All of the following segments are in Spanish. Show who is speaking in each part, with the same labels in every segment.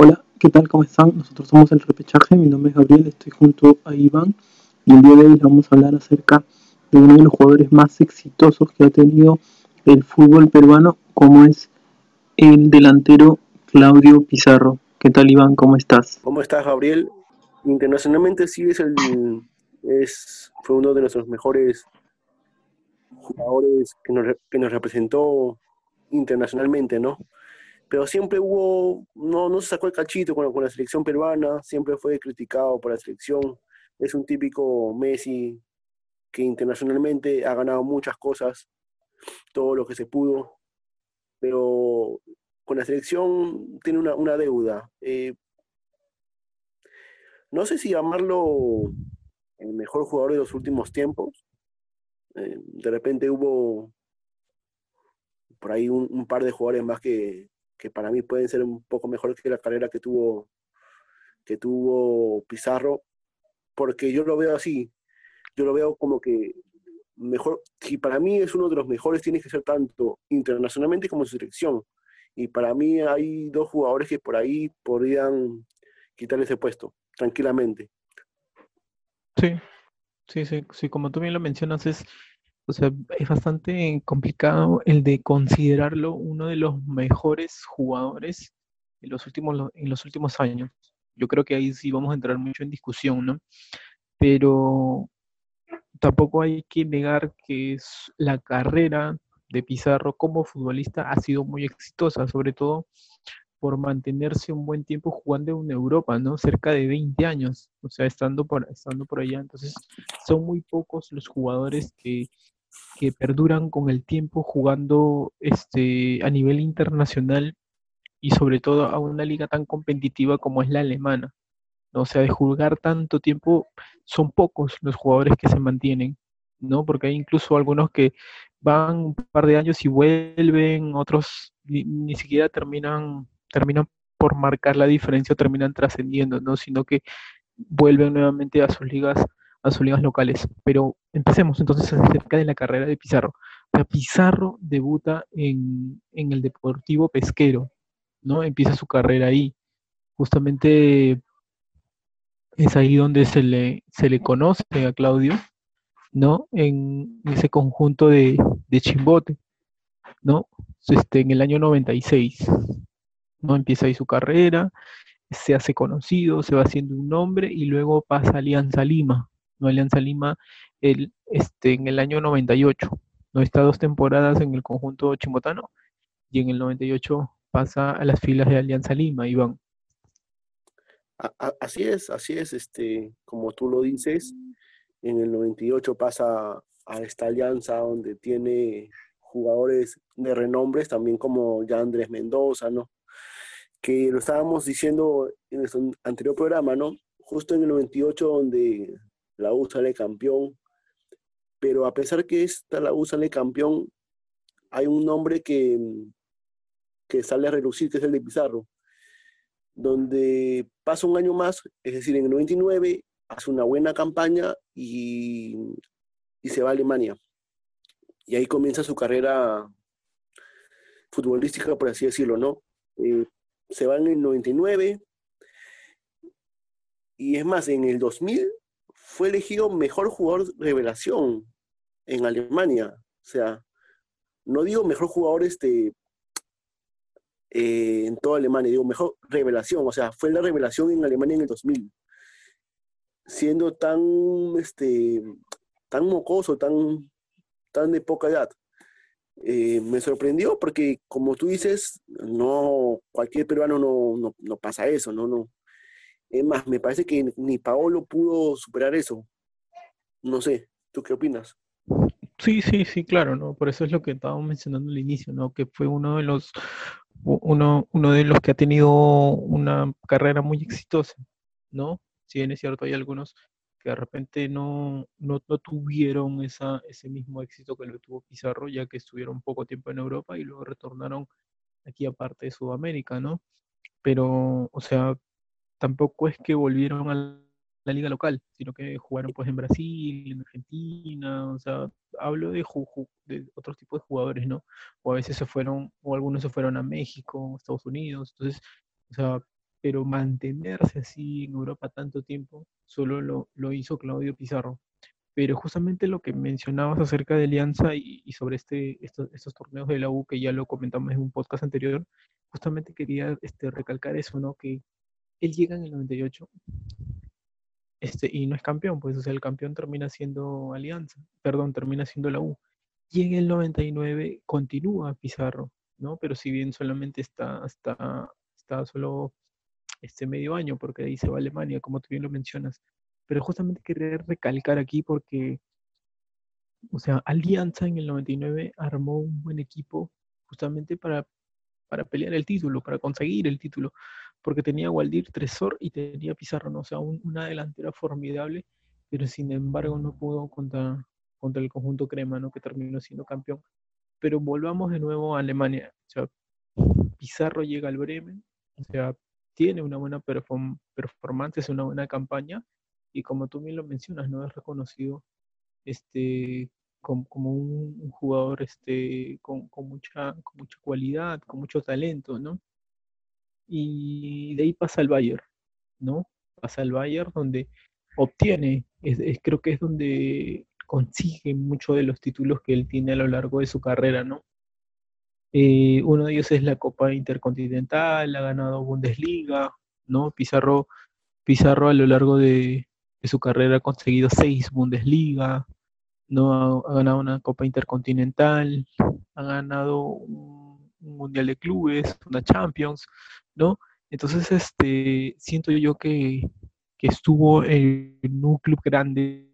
Speaker 1: Hola, ¿qué tal? ¿Cómo están? Nosotros somos el repechaje, mi nombre es Gabriel, estoy junto a Iván y el día de hoy vamos a hablar acerca de uno de los jugadores más exitosos que ha tenido el fútbol peruano, como es el delantero Claudio Pizarro. ¿Qué tal Iván? ¿Cómo estás?
Speaker 2: ¿Cómo estás Gabriel? Internacionalmente sí es el es fue uno de nuestros mejores jugadores que nos, que nos representó internacionalmente, ¿no? Pero siempre hubo, no, no se sacó el cachito con, con la selección peruana, siempre fue criticado por la selección. Es un típico Messi que internacionalmente ha ganado muchas cosas, todo lo que se pudo, pero con la selección tiene una, una deuda. Eh, no sé si llamarlo el mejor jugador de los últimos tiempos. Eh, de repente hubo por ahí un, un, par de jugadores más que, que para mí pueden ser un poco mejor que la carrera que tuvo, que tuvo Pizarro, porque yo lo veo así, yo lo veo como que mejor, si para mí es uno de los mejores, tiene que ser tanto internacionalmente como en su selección. Y para mí hay dos jugadores que por ahí podrían quitar ese puesto, tranquilamente.
Speaker 1: Sí, sí, sí, sí, como tú bien lo mencionas, es o sea, es bastante complicado el de considerarlo uno de los mejores jugadores en los últimos, en los últimos años. Yo creo que ahí sí vamos a entrar mucho en discusión, ¿no? Pero tampoco hay que negar que la carrera de Pizarro como futbolista ha sido muy exitosa, sobre todo por mantenerse un buen tiempo jugando en Europa, ¿no? Cerca de 20 años, o sea, estando por, estando por allá. Entonces, son muy pocos los jugadores que que perduran con el tiempo jugando este, a nivel internacional y sobre todo a una liga tan competitiva como es la alemana. O sea, de jugar tanto tiempo, son pocos los jugadores que se mantienen, ¿no? Porque hay incluso algunos que van un par de años y vuelven, otros ni, siquiera terminan, terminan por marcar la diferencia o terminan trascendiendo, ¿no? Sino que vuelven nuevamente a sus ligas a sus ligas locales. Pero empecemos entonces acerca de la carrera de Pizarro. Pizarro debuta en, el Deportivo Pesquero, ¿no? Empieza su carrera ahí. Justamente es ahí donde se le, se le conoce a Claudio, ¿no? En ese conjunto de, de Chimbote, ¿no? Este, en el año 96, ¿no? Empieza ahí su carrera, se hace conocido, se va haciendo un nombre y luego pasa a Alianza Lima, ¿no? Alianza Lima el, este, en el año 98. ¿no? Está dos temporadas en el conjunto chimbotano y en el 98 pasa a las filas de Alianza Lima, Iván.
Speaker 2: Así es, así es, este, como tú lo dices, en el 98 pasa a esta alianza donde tiene jugadores de renombres, también como ya Andrés Mendoza, ¿no? Que lo estábamos diciendo en el anterior programa, ¿no? Justo en el 98 donde la U sale campeón, pero a pesar que esta la U sale campeón, hay un nombre que, que sale a relucir, que es el de Pizarro, donde pasa un año más, es decir, en el 99 hace una buena campaña y, se va a Alemania. Y ahí comienza su carrera futbolística, por así decirlo, ¿no? Eh, se va en el 99 y es más, en el 2000 fue elegido mejor jugador revelación en Alemania. O sea, no digo mejor jugador este, eh, en toda Alemania, digo mejor revelación. O sea, fue la revelación en Alemania en el 2000. Siendo tan, este, tan mocoso, tan, tan de poca edad. Eh, me sorprendió porque, como tú dices, no cualquier peruano no, no, no pasa eso, no, no, es más, me parece que ni Paolo pudo superar eso. No sé, ¿tú qué opinas?
Speaker 1: Sí, sí, sí, claro, ¿no? Por eso es lo que estábamos mencionando al inicio, ¿no? Que fue uno de los, uno, uno de los que ha tenido una carrera muy exitosa, ¿no? Si bien es cierto, hay algunos que de repente no, no, no tuvieron esa, ese mismo éxito que lo tuvo Pizarro, ya que estuvieron poco tiempo en Europa y luego retornaron aquí a parte de Sudamérica, ¿no? Pero, o sea, tampoco es que volvieron a la liga local, sino que jugaron pues en Brasil, en Argentina, o sea, hablo de, otros tipos de jugadores, ¿no? O a veces se fueron, o algunos se fueron a México, Estados Unidos, entonces, o sea, pero mantenerse así en Europa tanto tiempo solo lo, lo hizo Claudio Pizarro. Pero justamente lo que mencionabas acerca de Alianza y, y sobre este, estos, estos, torneos de la U, que ya lo comentamos en un podcast anterior, justamente quería este, recalcar eso, ¿no? Que él llega en el 98 este, y no es campeón, pues o sea, el campeón termina siendo Alianza, perdón, termina siendo la U. Y en el 99 continúa Pizarro, ¿no? Pero si bien solamente está, está, está solo este medio año, porque ahí se va Alemania, como tú bien lo mencionas. Pero justamente quería recalcar aquí porque, o sea, Alianza en el 99 armó un buen equipo justamente para, para pelear el título, para conseguir el título, porque tenía Waldir Tresor y tenía Pizarro, ¿no? o sea, una delantera formidable, pero sin embargo no pudo contra, contra el conjunto crema, ¿no? que terminó siendo campeón. Pero volvamos de nuevo a Alemania. O sea, Pizarro llega al Bremen, o sea, tiene una buena performance, es una buena campaña, y como tú bien lo mencionas, no es reconocido este, como, un, jugador este, con, mucha, con mucha cualidad, con mucho talento, ¿no? Y de ahí pasa al Bayern, ¿no? Pasa al Bayern donde obtiene, creo que es donde consigue muchos de los títulos que él tiene a lo largo de su carrera, ¿no? Eh, uno de ellos es la Copa Intercontinental, ha ganado Bundesliga, ¿no? Pizarro, Pizarro a lo largo de, su carrera ha conseguido seis Bundesliga, ¿no? Ha, ganado una Copa Intercontinental, ha ganado un, Mundial de Clubes, una Champions, ¿no? Entonces, este, siento yo que, que estuvo en un club grande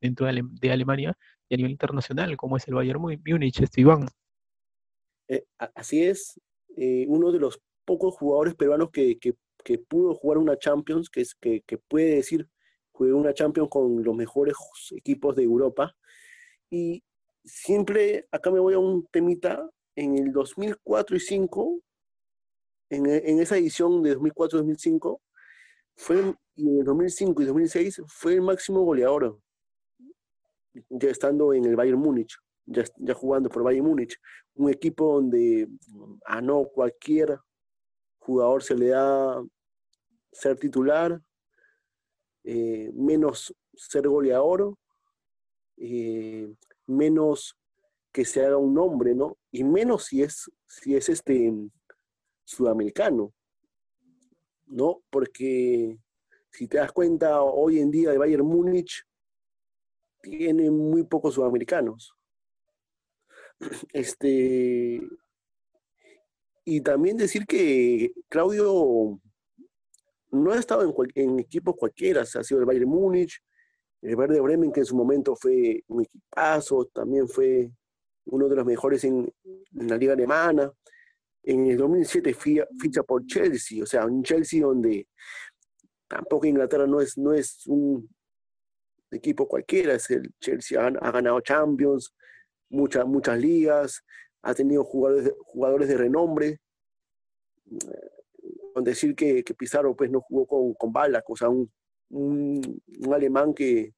Speaker 1: dentro de, Alemania y a nivel internacional, como es el Bayern Múnich, este Iván.
Speaker 2: Eh, así es, eh, uno de los pocos jugadores peruanos que, que, pudo jugar una Champions, que, es, que, puede decir, jugué una Champions con los mejores equipos de Europa. Y siempre, acá me voy a un temita, en el 2004 y 2005, en, esa edición de 2004-2005, fue, y en el 2005 y 2006 fue el máximo goleador ya estando en el Bayern Múnich, ya, ya jugando por Bayern Múnich, un equipo donde a no cualquier jugador se le da ser titular, eh, menos ser goleador, eh, menos que se haga un nombre, ¿no? Y menos si es, si es este sudamericano, ¿no? Porque si te das cuenta, hoy en día el Bayern Múnich tiene muy pocos sudamericanos. Este, y también decir que Claudio no ha estado en, equipos cualquiera, ha sido el Bayern Múnich, el Verde Bremen, que en su momento fue un equipazo, también fue uno de los mejores en, la liga alemana. En el 2007 ficha por Chelsea, o sea, un Chelsea donde tampoco Inglaterra no es, no es un equipo cualquiera, es el Chelsea, ha, ganado Champions, muchas, muchas ligas, ha tenido jugadores, jugadores de renombre. Con decir que, Pizarro pues, no jugó con, con balas, o sea, un, un, alemán que,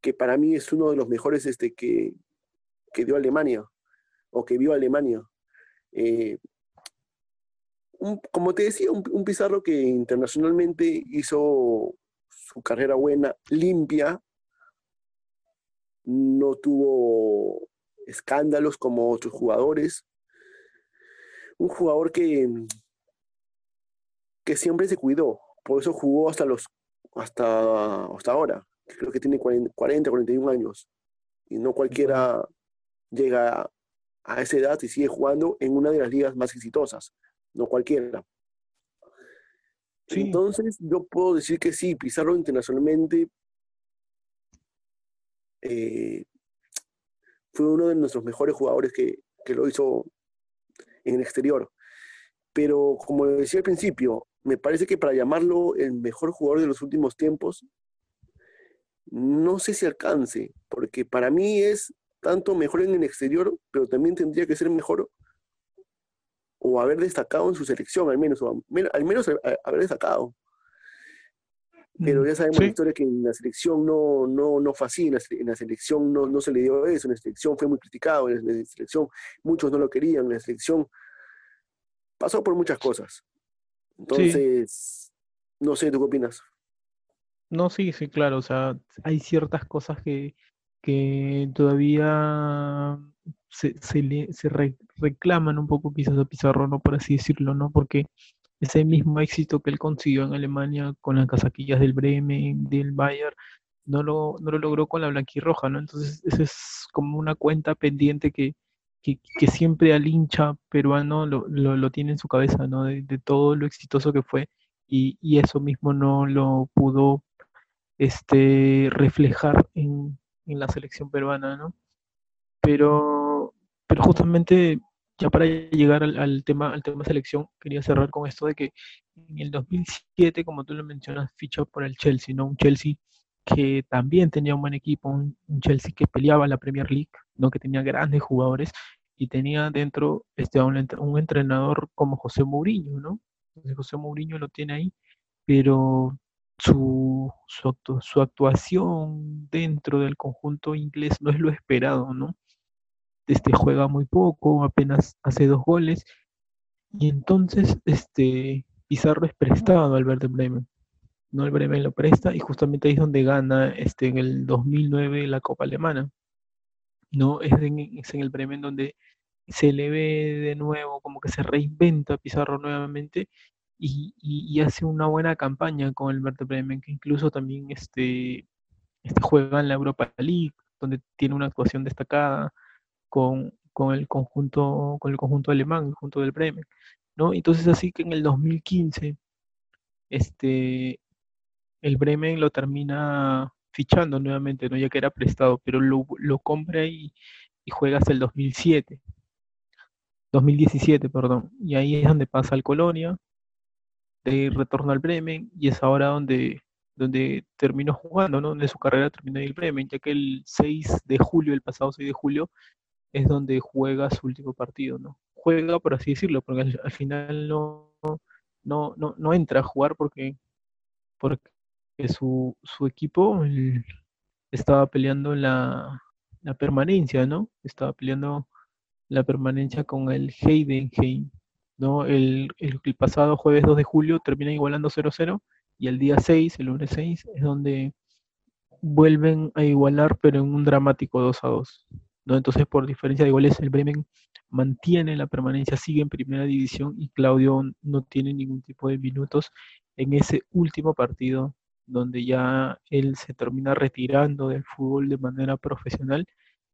Speaker 2: que para mí es uno de los mejores este, que, que dio Alemania, o que vio Alemania. Eh, como te decía, un, un, Pizarro que internacionalmente hizo su carrera buena, limpia, no tuvo escándalos como otros jugadores. Un jugador que, que siempre se cuidó, por eso jugó hasta los hasta, hasta ahora. Creo que tiene 40, 41 años. Y no cualquiera llega a esa edad y sigue jugando en una de las ligas más exitosas. No cualquiera. Entonces, yo puedo decir que sí, Pizarro internacionalmente eh, fue uno de nuestros mejores jugadores que, que, lo hizo en el exterior. Pero como decía al principio, me parece que para llamarlo el mejor jugador de los últimos tiempos, no sé si alcance, porque para mí es tanto mejor en el exterior, pero también tendría que ser mejor o haber destacado en su selección, al menos, al menos haber destacado. Pero mm, ya sabemos la historia que en la selección no, no, no fue así, en la, selección no, no, se le dio eso, en la selección fue muy criticado, en la selección muchos no lo querían, en la selección pasó por muchas cosas. Entonces, no sé, ¿tú qué opinas?
Speaker 1: No, sí, sí, claro, o sea, hay ciertas cosas que, que todavía se, le, reclaman un poco quizás a Pizarro, ¿no? Por así decirlo, ¿no? Porque ese mismo éxito que él consiguió en Alemania con las casaquillas del Bremen, del Bayern, no lo, no lo logró con la blanquirroja, ¿no? Entonces, esa es como una cuenta pendiente que, que, siempre al hincha peruano lo, lo, tiene en su cabeza, ¿no? De, de todo lo exitoso que fue y, y, eso mismo no lo pudo este, reflejar en, en la selección peruana, ¿no? Pero, pero justamente ya para llegar al, al, tema, al tema selección, quería cerrar con esto de que en el 2007, como tú lo mencionas, fichó por el Chelsea, ¿no? Un Chelsea que también tenía un buen equipo, un, un Chelsea que peleaba la Premier League, ¿no? Que tenía grandes jugadores y tenía dentro este, un, un entrenador como José Mourinho, ¿no? José Mourinho lo tiene ahí, pero su, su, actu su, actuación dentro del conjunto inglés no es lo esperado, ¿no? Este juega muy poco, apenas hace dos goles, y entonces este Pizarro es prestado al Verde Bremen. No el Bremen lo presta y justamente ahí es donde gana este, en el 2009 la Copa Alemana. ¿no? Es en, es en el Bremen donde se le ve de nuevo, como que se reinventa Pizarro nuevamente y, hace una buena campaña con el Werder Bremen, que incluso también este, este juega en la Europa League, donde tiene una actuación destacada con, con, el conjunto con el conjunto alemán, el conjunto del Bremen, ¿no? Entonces así que en el 2015 este el Bremen lo termina fichando nuevamente, ¿no? ya que era prestado, pero lo, lo compra y, y, juega hasta el 2007. 2017, perdón. Y ahí es donde pasa al Colonia, de retorno al Bremen, y es ahora donde, donde terminó jugando, ¿no? Donde su carrera terminó en el Bremen, ya que el 6 de julio, el pasado 6 de julio, es donde juega su último partido, ¿no? Juega, por así decirlo, porque al, al final no, no, no, no entra a jugar porque, porque que su, su equipo estaba peleando la, la, permanencia, ¿no? Estaba peleando la permanencia con el Heidenheim, ¿no? El, el, el, pasado jueves 2 de julio termina igualando 0-0 y el día 6, el lunes 6, es donde vuelven a igualar, pero en un dramático 2-2, ¿no? Entonces, por diferencia de goles, el Bremen mantiene la permanencia, sigue en primera división y Claudio no tiene ningún tipo de minutos en ese último partido donde ya él se termina retirando del fútbol de manera profesional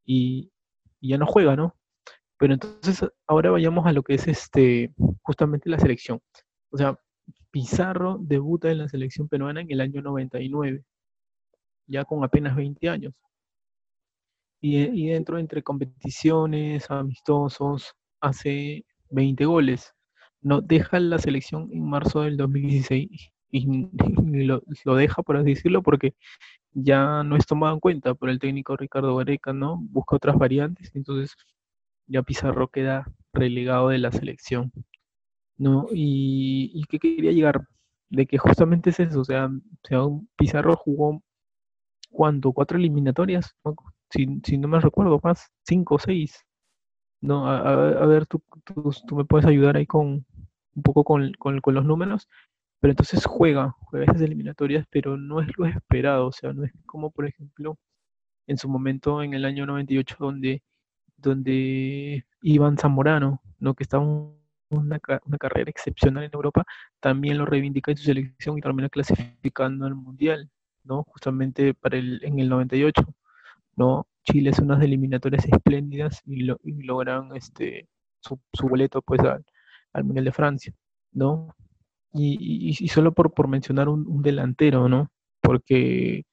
Speaker 1: y, y, ya no juega, ¿no? Pero entonces ahora vayamos a lo que es este justamente la selección. O sea, Pizarro debuta en la selección peruana en el año 99, ya con apenas 20 años. Y, y dentro entre competiciones, amistosos, hace 20 goles. No, deja la selección en marzo del 2016 y, y lo, lo, deja, por así decirlo, porque ya no es tomado en cuenta por el técnico Ricardo Gareca, ¿no? Busca otras variantes, entonces ya Pizarro queda relegado de la selección, ¿no? Y, y que quería llegar de que justamente es eso, o sea, Pizarro jugó, ¿cuánto? ¿Cuatro eliminatorias? Si, no me recuerdo, más, cinco o seis. No, a, a ver, tú, tú, tú, me puedes ayudar ahí con un poco con, con, con los números, pero entonces juega, juega esas eliminatorias, pero no es lo esperado, o sea, no es como por ejemplo en su momento en el año 98 donde, donde Iván Zamorano, ¿no? que un, una, una, carrera excepcional en Europa, también lo reivindica en su selección y termina clasificando al Mundial, ¿no? justamente para el, en el 98. ¿no? Chile hace unas eliminatorias espléndidas y, lo, y logran este, su, su boleto pues, al, al Mundial de Francia. ¿no? Y, y, solo por, por mencionar un, un, delantero, ¿no? Porque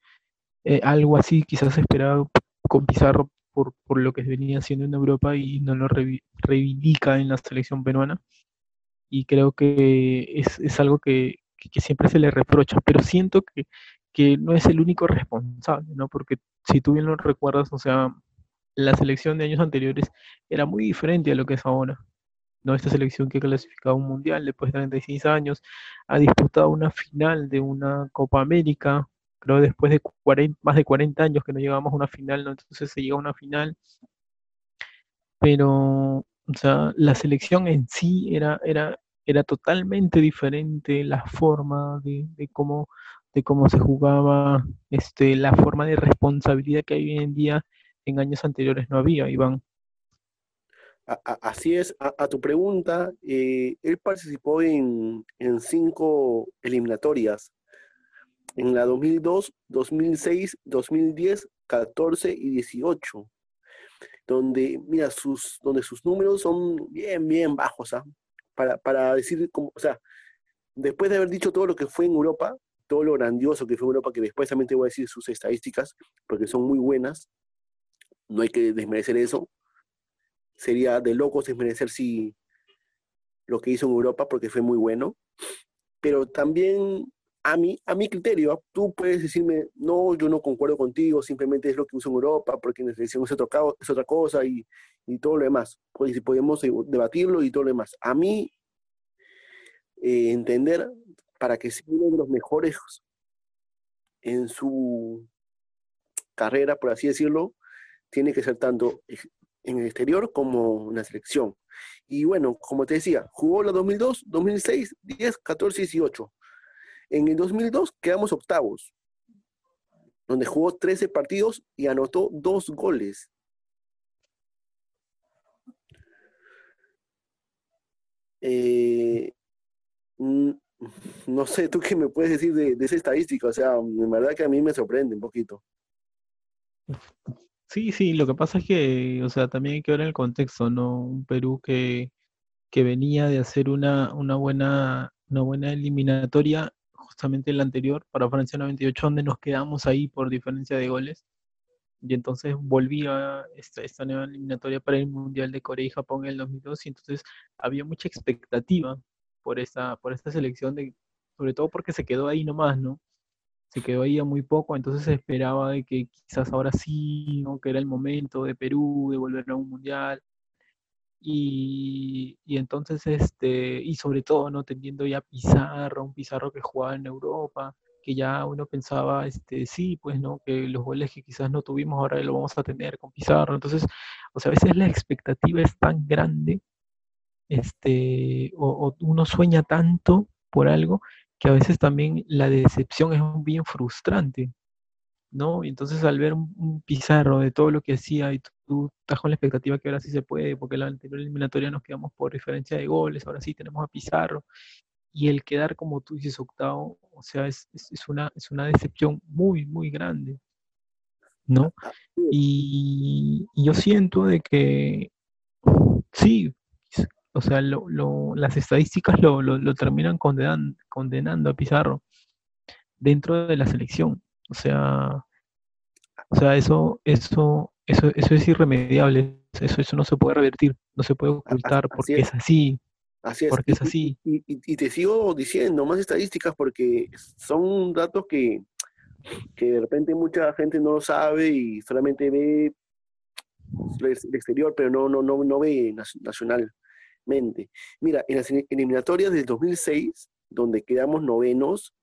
Speaker 1: eh, algo así quizás esperaba con Pizarro por, por, lo que venía haciendo en Europa y no lo reivindica en la selección peruana. Y creo que es, es algo que, que, siempre se le reprocha, pero siento que, que no es el único responsable, ¿no? Porque si tú bien lo recuerdas, o sea, la selección de años anteriores era muy diferente a lo que es ahora. ¿no? Esta selección que ha clasificado un mundial después de 36 años, ha disputado una final de una Copa América, creo después de 40, más de 40 años que no llegamos a una final, ¿no? entonces se llega a una final, pero, o sea, la selección en sí era, era, era totalmente diferente la forma de, cómo, de cómo se jugaba, este, la forma de responsabilidad que hay hoy en día en años anteriores no había, Iván.
Speaker 2: así es, a, tu pregunta, eh, él participó en, en cinco eliminatorias, en la 2002, 2006, 2010, 14 y 18 donde, mira, sus, donde sus números son bien, bien bajos, ¿ah? Para, para decir, como, o sea, después de haber dicho todo lo que fue en Europa, todo lo grandioso que fue Europa, que después también te voy a decir sus estadísticas, porque son muy buenas, no hay que desmerecer eso. Sería de locos desmerecer si lo que hizo en Europa, porque fue muy bueno. Pero también a mi, a mi criterio, tú puedes decirme, no, yo no concuerdo contigo, simplemente es lo que uso en Europa, porque en la selección es, otro, es otra cosa y, y todo lo demás. Pues si podemos debatirlo y todo lo demás. A mí, eh, entender, para que sea uno de los mejores en su carrera, por así decirlo, tiene que ser tanto en el exterior como en la selección. Y bueno, como te decía, jugó la 2002, 2006, 10, 14 y 18. En el 2002 quedamos octavos, donde jugó 13 partidos y anotó dos goles. Eh, no sé, ¿tú qué me puedes decir de, esa estadística? O sea, en verdad que a mí me sorprende un poquito.
Speaker 1: Sí, sí, lo que pasa es que, o sea, también hay que ver el contexto, ¿no? Un Perú que, que venía de hacer una, una, buena, una buena eliminatoria justamente el anterior, para Francia 98, donde nos quedamos ahí por diferencia de goles. Y entonces volvía esta, esta nueva eliminatoria para el Mundial de Corea y Japón en el 2002. Y entonces había mucha expectativa por esta, por esta selección, de, sobre todo porque se quedó ahí nomás, ¿no? Se quedó ahí a muy poco, entonces se esperaba de que quizás ahora sí, ¿no? que era el momento de Perú, de volver a un Mundial. Y, entonces, este, y sobre todo, ¿no? Teniendo ya Pizarro, un Pizarro que jugaba en Europa, que ya uno pensaba, este, sí, pues, ¿no? Que los goles que quizás no tuvimos ahora lo vamos a tener con Pizarro. Entonces, o sea, a veces la expectativa es tan grande, este, o, uno sueña tanto por algo, que a veces también la decepción es bien frustrante. ¿No? Y entonces al ver un, pizarro de todo lo que hacía y tú, estás con la expectativa que ahora sí se puede, porque la anterior eliminatoria nos quedamos por diferencia de goles, ahora sí tenemos a Pizarro, y el quedar como tú dices octavo, o sea, es, una, es una decepción muy, muy grande, ¿no? Y, yo siento de que sí, o sea, las estadísticas lo, terminan condenando a Pizarro dentro de la selección. O sea, o sea, eso, eso, eso, eso es irremediable. Eso, eso no se puede revertir, no se puede ocultar porque es. así.
Speaker 2: Así es.
Speaker 1: Porque es así.
Speaker 2: Y, te sigo diciendo más estadísticas porque son datos que, que de repente mucha gente no lo sabe y solamente ve el exterior, pero no, no, no, no ve nacionalmente. Mira, en las eliminatorias del 2006, donde quedamos novenos,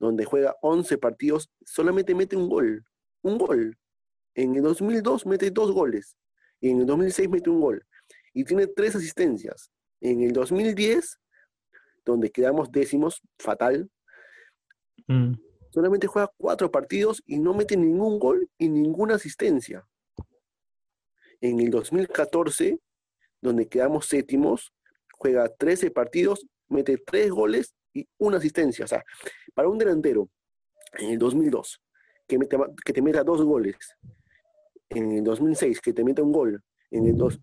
Speaker 2: donde juega 11 partidos, solamente mete un gol. Un gol. En el 2002 mete dos goles. Y en el 2006 mete un gol. Y tiene tres asistencias. En el 2010, donde quedamos décimos, fatal, mm. solamente juega cuatro partidos y no mete ningún gol y ninguna asistencia. En el 2014, donde quedamos séptimos, juega 13 partidos, mete tres goles y una asistencia. O sea, para un delantero en el 2002 que, que te meta dos goles, en el 2006 que te meta un gol, en el, dos,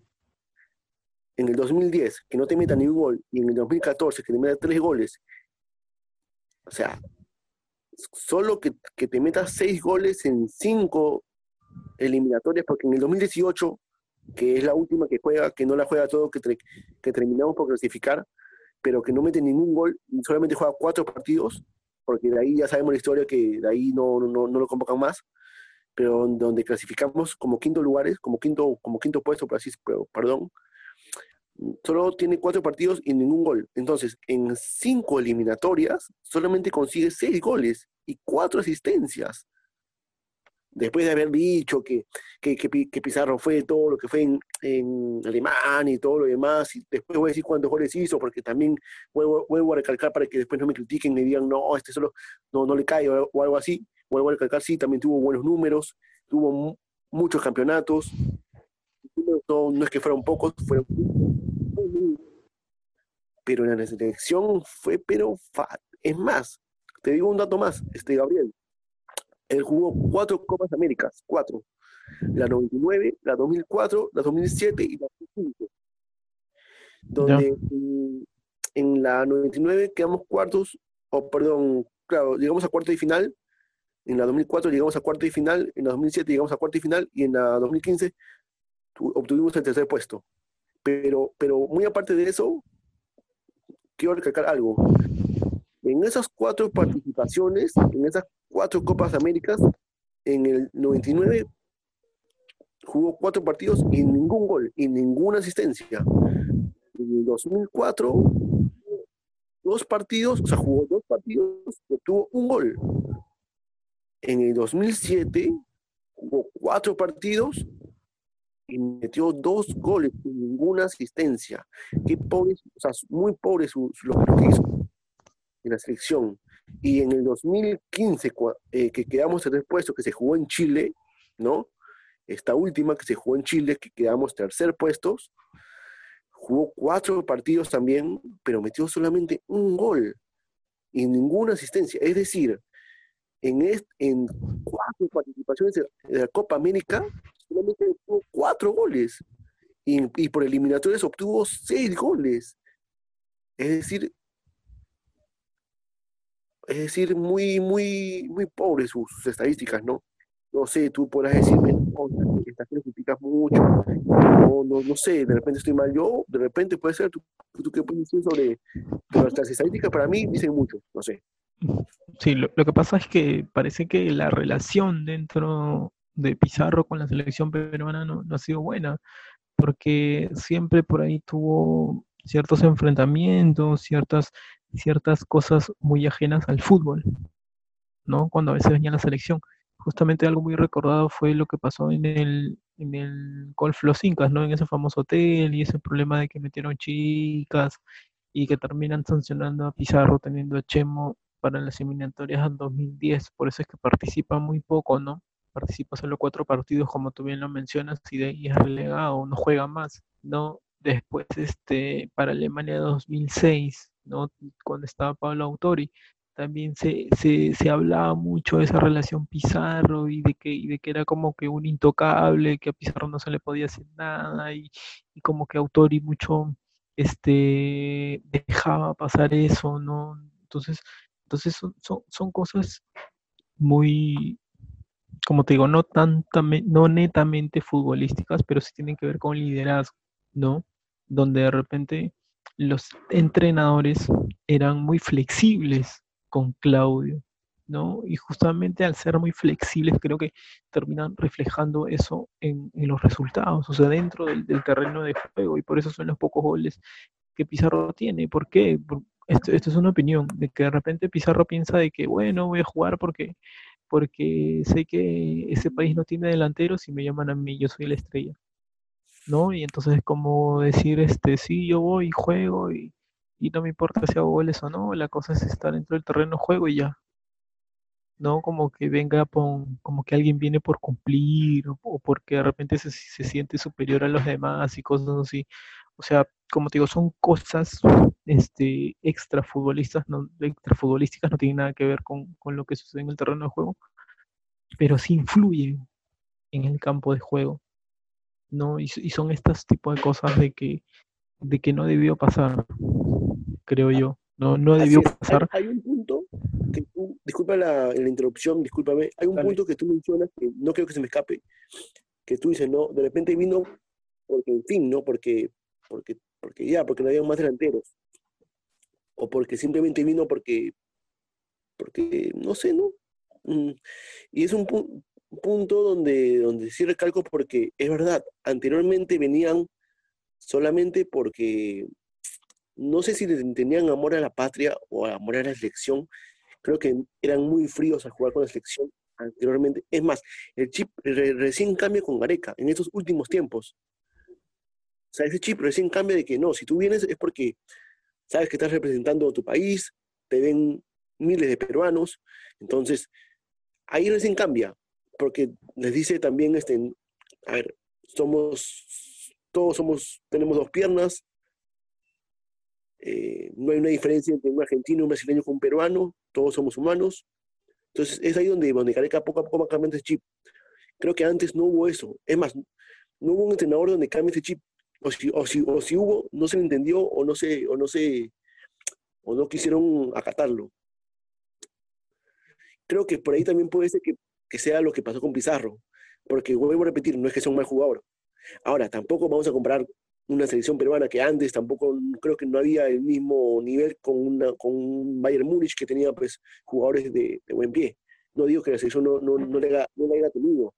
Speaker 2: en el 2010 que no te meta ni un gol y en el 2014 que te meta tres goles. O sea, solo que, que te metas seis goles en cinco eliminatorias, porque en el 2018, que es la última que juega, que no la juega todo, que, que terminamos por clasificar, pero que no mete ningún gol, solamente juega cuatro partidos, porque de ahí ya sabemos la historia que de ahí no, no, no lo convocan más, pero donde clasificamos como quinto lugares, como quinto, como quinto puesto, por así, perdón, solo tiene cuatro partidos y ningún gol. Entonces, en cinco eliminatorias, solamente consigue seis goles y cuatro asistencias. Después de haber dicho que, que, que, Pizarro fue todo lo que fue en, en, Alemania y todo lo demás, y después voy a decir cuántos goles hizo, porque también vuelvo, vuelvo a recalcar para que después no me critiquen y digan, no, este solo no, no le cae o, algo así, vuelvo a recalcar, sí, también tuvo buenos números, tuvo muchos campeonatos, no, no es que fueron pocos, fueron pero en la selección fue pero es más, te digo un dato más, este Gabriel, él jugó cuatro Copas Américas, cuatro. La 99, la 2004, la 2007 y la 2005. Donde en, la 99 quedamos cuartos, o perdón, claro, llegamos a cuarto y final. En la 2004 llegamos a cuarto y final, en la 2007 llegamos a cuarto y final y en la 2015 obtuvimos el tercer puesto. Pero, pero muy aparte de eso, quiero recalcar algo. En esas cuatro participaciones, en esas cuatro Copas Américas, en el 99 jugó cuatro partidos y ningún gol y ninguna asistencia. En el 2004, dos partidos, o sea, jugó dos partidos, tuvo un gol. En el 2007 jugó cuatro partidos y metió dos goles sin ninguna asistencia. Qué pobres, o sea, muy lo que hizo en la selección. Y en el 2015, eh, que quedamos el puesto, que se jugó en Chile, ¿no? Esta última que se jugó en Chile, que quedamos tercer puestos, jugó cuatro partidos también, pero metió solamente un gol y ninguna asistencia. Es decir, en, en cuatro participaciones de la Copa América, solamente tuvo cuatro goles. Y, y por eliminatorias obtuvo seis goles. Es decir, es decir, muy, muy, muy pobres sus, estadísticas, ¿no? No sé, tú podrás decirme, no, estas criticas mucho, no, no, no, sé, de repente estoy mal yo, de repente puede ser, tú, tú qué puedes decir sobre nuestras estadísticas, para mí dicen mucho, no sé.
Speaker 1: Sí, lo, lo, que pasa es que parece que la relación dentro de Pizarro con la selección peruana no, no ha sido buena, porque siempre por ahí tuvo ciertos enfrentamientos, ciertas ciertas cosas muy ajenas al fútbol, ¿no? Cuando a veces venía la selección. Justamente algo muy recordado fue lo que pasó en el, en el Golf Los Incas, ¿no? En ese famoso hotel y ese problema de que metieron chicas y que terminan sancionando a Pizarro teniendo a Chemo para las eliminatorias en 2010. Por eso es que participa muy poco, ¿no? Participa solo cuatro partidos, como tú bien lo mencionas, y de ahí es relegado, no juega más, ¿no? Después, este, para Alemania 2006, Cuando estaba Pablo Autori, también se, se, se, hablaba mucho de esa relación Pizarro y de que, y de que era como que un intocable, que a Pizarro no se le podía hacer nada y, y como que Autori mucho este, dejaba pasar eso, ¿no? Entonces, entonces son, son, son cosas muy, como te digo, no, tanta, no netamente futbolísticas, pero sí tienen que ver con liderazgo, ¿no? Donde de repente los entrenadores eran muy flexibles con Claudio, ¿no? Y justamente al ser muy flexibles creo que terminan reflejando eso en, los resultados, o sea, dentro del, terreno de juego, y por eso son los pocos goles que Pizarro tiene. ¿Por qué? Esto, esto, es una opinión, de que de repente Pizarro piensa de que, bueno, voy a jugar porque, porque sé que ese país no tiene delanteros y me llaman a mí, yo soy la estrella. ¿No? Y entonces es como decir, este, sí, yo voy y juego y, no me importa si hago goles o no, la cosa es estar dentro del terreno juego y ya. No como que venga, como que alguien viene por cumplir o, porque de repente se, siente superior a los demás y cosas así. O sea, como te digo, son cosas este, extra futbolistas, no, extra futbolísticas, no tienen nada que ver con, con lo que sucede en el terreno de juego, pero sí influyen en el campo de juego. ¿No? Y, son estos tipos de cosas de que, de que no debió pasar, creo yo. No, no debió pasar.
Speaker 2: Hay, un punto que tú, disculpa la, la, interrupción, discúlpame, hay un punto que tú mencionas que no creo que se me escape, que tú dices, no, de repente vino porque, en fin, ¿no? Porque, porque, porque ya, porque no había más delanteros. O porque simplemente vino porque, porque, no sé, ¿no? Mm, y es un punto, punto donde, donde sí recalco porque es verdad, anteriormente venían solamente porque no sé si tenían amor a la patria o amor a la selección, creo que eran muy fríos al jugar con la selección anteriormente. Es más, el chip recién cambia con Gareca en estos últimos tiempos. O sea, ese chip recién cambia de que no, si tú vienes es porque sabes que estás representando a tu país, te ven miles de peruanos, entonces ahí recién cambia, porque les dice también, este, a ver, somos, todos somos, tenemos dos piernas, eh, no hay una diferencia entre un argentino, un brasileño con un peruano, todos somos humanos. Entonces es ahí donde, donde Careca poco a poco va cambiando ese chip. Creo que antes no hubo eso. Es más, no hubo un entrenador donde cambie ese chip. O si, o si, o si hubo, no se le entendió o no se, o no se, o no quisieron acatarlo. Creo que por ahí también puede ser que, que sea lo que pasó con Pizarro. Porque vuelvo a repetir, no es que sea un mal jugador. Ahora, tampoco vamos a comparar una selección peruana que antes tampoco creo que no había el mismo nivel con, una, con un Bayern Múnich que tenía pues jugadores de, buen pie. No digo que la selección no, no, no, le haya, no haya tenido,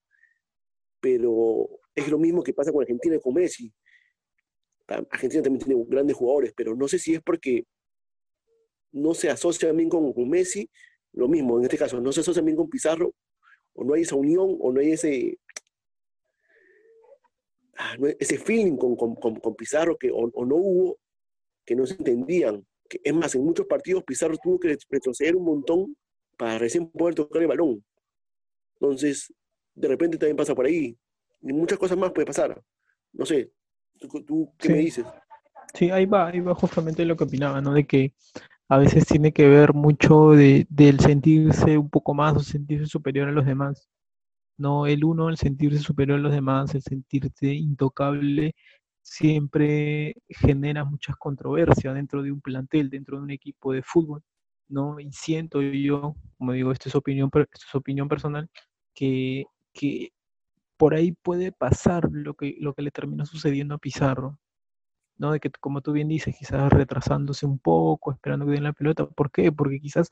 Speaker 2: pero es lo mismo que pasa con Argentina y con Messi. Argentina también tiene grandes jugadores, pero no sé si es porque no se asocia bien con, con Messi, lo mismo en este caso, no se asocia bien con Pizarro, o no hay esa unión, o no hay ese, Ah, ese feeling con, con, con, Pizarro que o, no hubo, que no se entendían. Que, es más, en muchos partidos Pizarro tuvo que retroceder un montón para recién poder tocar el balón. Entonces, de repente también pasa por ahí. Y muchas cosas más puede pasar. No sé, ¿tú, qué me dices?
Speaker 1: Sí, ahí va, ahí va justamente lo que opinaba, ¿no? De que a veces tiene que ver mucho de, del sentirse un poco más o sentirse superior a los demás. No, el uno, el sentirse superior a los demás, el sentirse intocable, siempre genera muchas controversias dentro de un plantel, dentro de un equipo de fútbol, ¿no? Y siento yo, como digo, esto es opinión, es opinión personal, que, que por ahí puede pasar lo que, lo que le terminó sucediendo a Pizarro, ¿no? De que, como tú bien dices, quizás retrasándose un poco, esperando que den la pelota. ¿Por qué? Porque quizás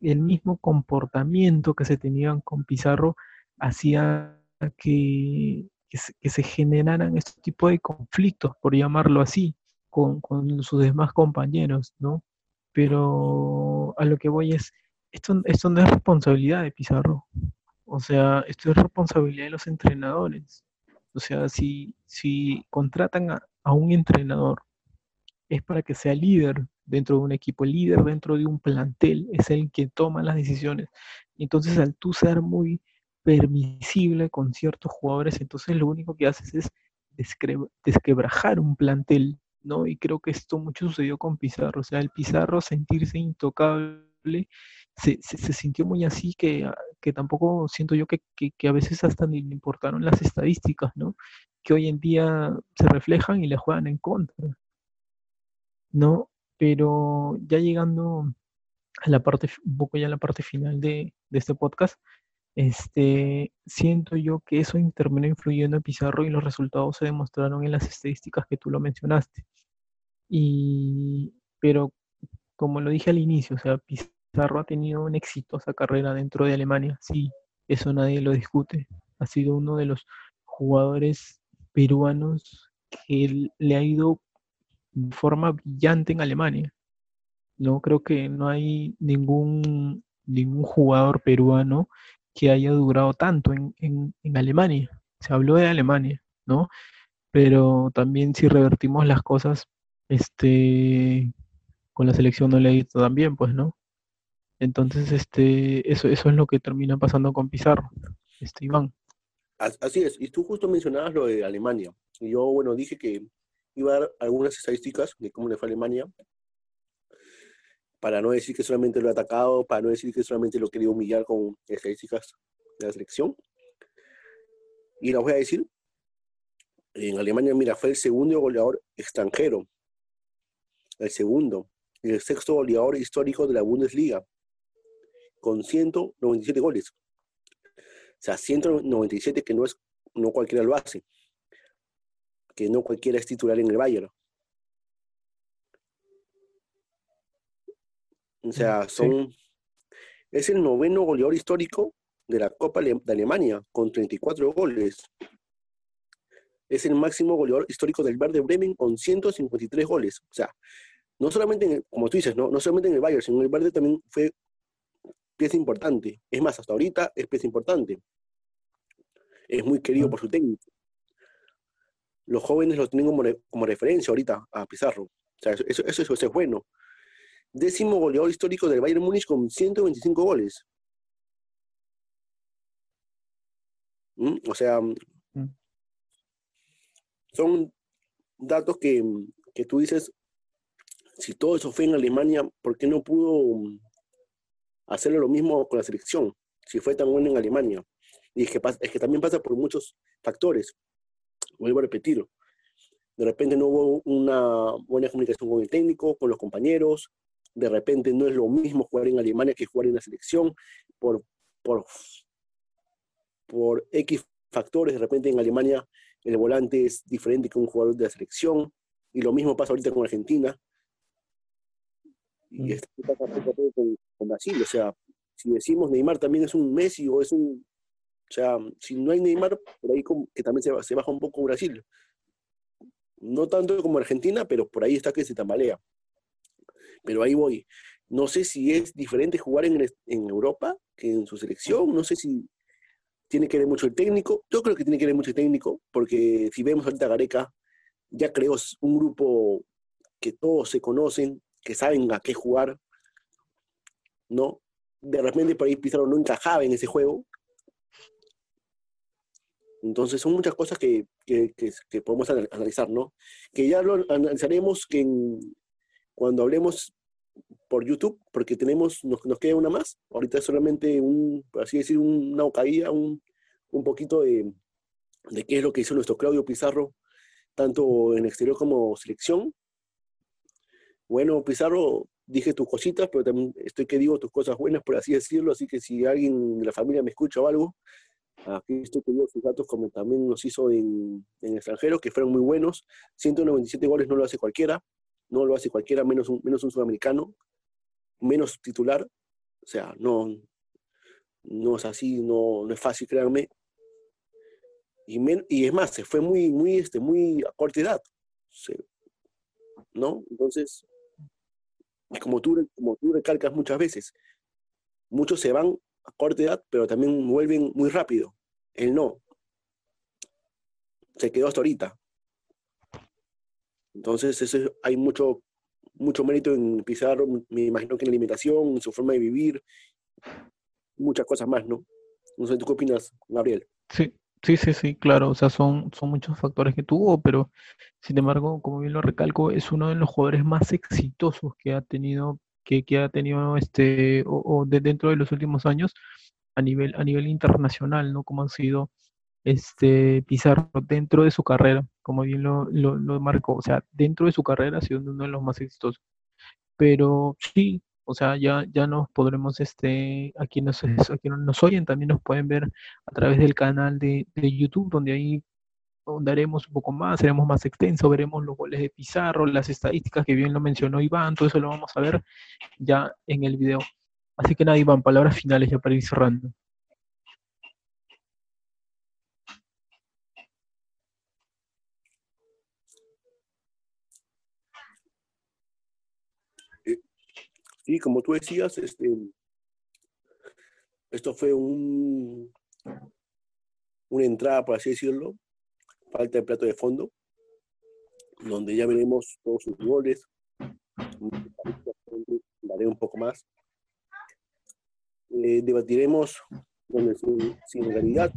Speaker 1: el mismo comportamiento que se tenían con Pizarro hacía que, que, se, generaran este tipo de conflictos, por llamarlo así, con, sus demás compañeros, ¿no? Pero a lo que voy es, esto, esto no es responsabilidad de Pizarro, o sea, esto es responsabilidad de los entrenadores. O sea, si, si contratan a, a un entrenador, es para que sea líder dentro de un equipo, líder dentro de un plantel, es el que toma las decisiones. Entonces, al tú ser muy permisible con ciertos jugadores, entonces lo único que haces es desquebrajar un plantel, ¿no? Y creo que esto mucho sucedió con Pizarro, o sea, el Pizarro sentirse intocable, se, sintió muy así que, ah, que tampoco siento yo que, que, a veces hasta ni le importaron las estadísticas, ¿no? Que hoy en día se reflejan y le juegan en contra, ¿no? Pero ya llegando a la parte, un poco ya a la parte final de, de este podcast, este, siento yo que eso terminó influyendo en Pizarro y los resultados se demostraron en las estadísticas que tú lo mencionaste. Y, pero como lo dije al inicio, o sea, Pizarro ha tenido una exitosa carrera dentro de Alemania, sí, eso nadie lo discute. Ha sido uno de los jugadores peruanos que le ha ido de forma brillante en Alemania. No creo que no hay ningún, ningún jugador peruano que haya durado tanto en, en, Alemania. Se habló de Alemania, ¿no? Pero también si revertimos las cosas, este, con la selección no le ha ido tan bien, pues, ¿no? Entonces, este, eso, eso es lo que termina pasando con Pizarro, este, Iván.
Speaker 2: Así es, y tú justo mencionabas lo de Alemania. Yo, bueno, dije que iba a dar algunas estadísticas de cómo le fue Alemania, para no decir que solamente lo ha atacado, para no decir que solamente lo quería humillar con estadísticas de la selección. Y la voy a decir, en Alemania, mira, fue el segundo goleador extranjero, el segundo, el sexto goleador histórico de la Bundesliga, con 197 goles. O sea, 197 que no es, no cualquiera lo hace, que no cualquiera es titular en el Bayern. O sea, son, es el noveno goleador histórico de la Copa de Alemania, con 34 goles. Es el máximo goleador histórico del Werder Bremen, con 153 goles. O sea, no solamente, como tú dices, no, no solamente en el Bayern, sino en el Werder también fue pieza importante. Es más, hasta ahorita es pieza importante. Es muy querido por su técnico. Los jóvenes lo tienen como, referencia ahorita a Pizarro. O sea, eso, eso, eso, es bueno. Décimo goleador histórico del Bayern Múnich con 125 goles. ¿Mm? O sea, mm. son datos que, que tú dices, si todo eso fue en Alemania, ¿por qué no pudo hacerlo lo mismo con la selección? Si fue tan bueno en Alemania. Y es que, es que también pasa por muchos factores. Vuelvo a repetirlo. De repente no hubo una buena comunicación con el técnico, con los compañeros. De repente no es lo mismo jugar en Alemania que jugar en la selección. Por, por, por X factores, de repente en Alemania el volante es diferente que un jugador de la selección. Y lo mismo pasa ahorita con Argentina. Y mm. esto pasa con, con Brasil. O sea, si decimos Neymar también es un Messi o es un o sea, si no hay Neymar, por ahí como que también se, baja un poco Brasil. No tanto como Argentina, pero por ahí está que se tambalea. Pero ahí voy. No sé si es diferente jugar en, en Europa que en su selección. No sé si tiene que ver mucho el técnico. Yo creo que tiene que ver mucho el técnico, porque si vemos ahorita Gareca, ya creó un grupo que todos se conocen, que saben a qué jugar, ¿no? De repente por ahí Pizarro no encajaba en ese juego, entonces son muchas cosas que, podemos analizar, ¿no? Que ya lo analizaremos que cuando hablemos por YouTube, porque tenemos, nos, queda una más. Ahorita es solamente un, por así decir, una ocadilla, un, un poquito de, de qué es lo que hizo nuestro Claudio Pizarro, tanto en exterior como selección. Bueno, Pizarro, dije tus cositas, pero también estoy que digo tus cosas buenas, por así decirlo, así que si alguien de la familia me escucha o algo, Aquí estoy dio sus datos como también nos hizo en, en extranjeros, que fueron muy buenos. 197 goles no lo hace cualquiera, no lo hace cualquiera, menos un, menos un sudamericano, menos titular. O sea, no, no es así, no, no es fácil, créanme. Y, y es más, se fue muy, muy, este, muy a corta edad. ¿No? Entonces, como tú, como tú recalcas muchas veces, muchos se van a corta edad, pero también vuelven muy rápido. Él no. Se quedó hasta ahorita. Entonces, eso hay mucho, mucho mérito en Pizarro, me imagino que en la limitación, en su forma de vivir, muchas cosas más, ¿no? No sé, ¿tú qué opinas, Gabriel?
Speaker 1: Sí, sí, sí, sí, claro, o sea, son, son muchos factores que tuvo, pero sin embargo, como bien lo recalco, es uno de los jugadores más exitosos que ha tenido, que, que ha tenido este, o, de dentro de los últimos años, a nivel, a nivel internacional, ¿no? Como ha sido este Pizarro dentro de su carrera, como bien lo, lo, marcó, o sea, dentro de su carrera ha sido uno de los más exitosos. Pero sí, o sea, ya, ya nos podremos, este, aquí nos, aquí nos oyen, también nos pueden ver a través del canal de, de YouTube, donde ahí daremos un poco más, seremos más extenso, veremos los goles de Pizarro, las estadísticas que bien lo mencionó Iván, todo eso lo vamos a ver ya en el video. Así que nada, Iván, palabras finales ya para ir cerrando.
Speaker 2: Sí, como tú decías, este, esto fue un, una entrada, por así decirlo, falta de plato de fondo, donde ya veremos todos sus goles, daré un poco más. Eh, debatiremos con su singularidad.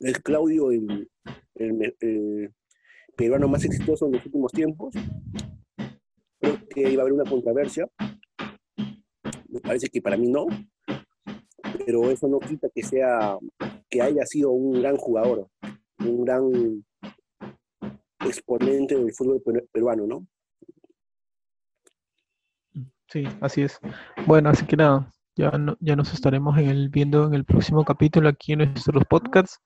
Speaker 2: Es Claudio el, peruano más exitoso en los últimos tiempos. Creo que iba a haber una controversia. Parece que para mí no. Pero eso no quita que sea que haya sido un gran jugador, un gran exponente del fútbol peruano, ¿no?
Speaker 1: Sí, así es. Bueno, así que nada, ya, ya nos estaremos en el, viendo en el próximo capítulo aquí en nuestros podcasts.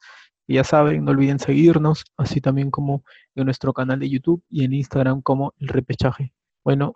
Speaker 1: Ya saben, no olviden seguirnos, así también como en nuestro canal de YouTube y en Instagram como El Repechaje. Bueno,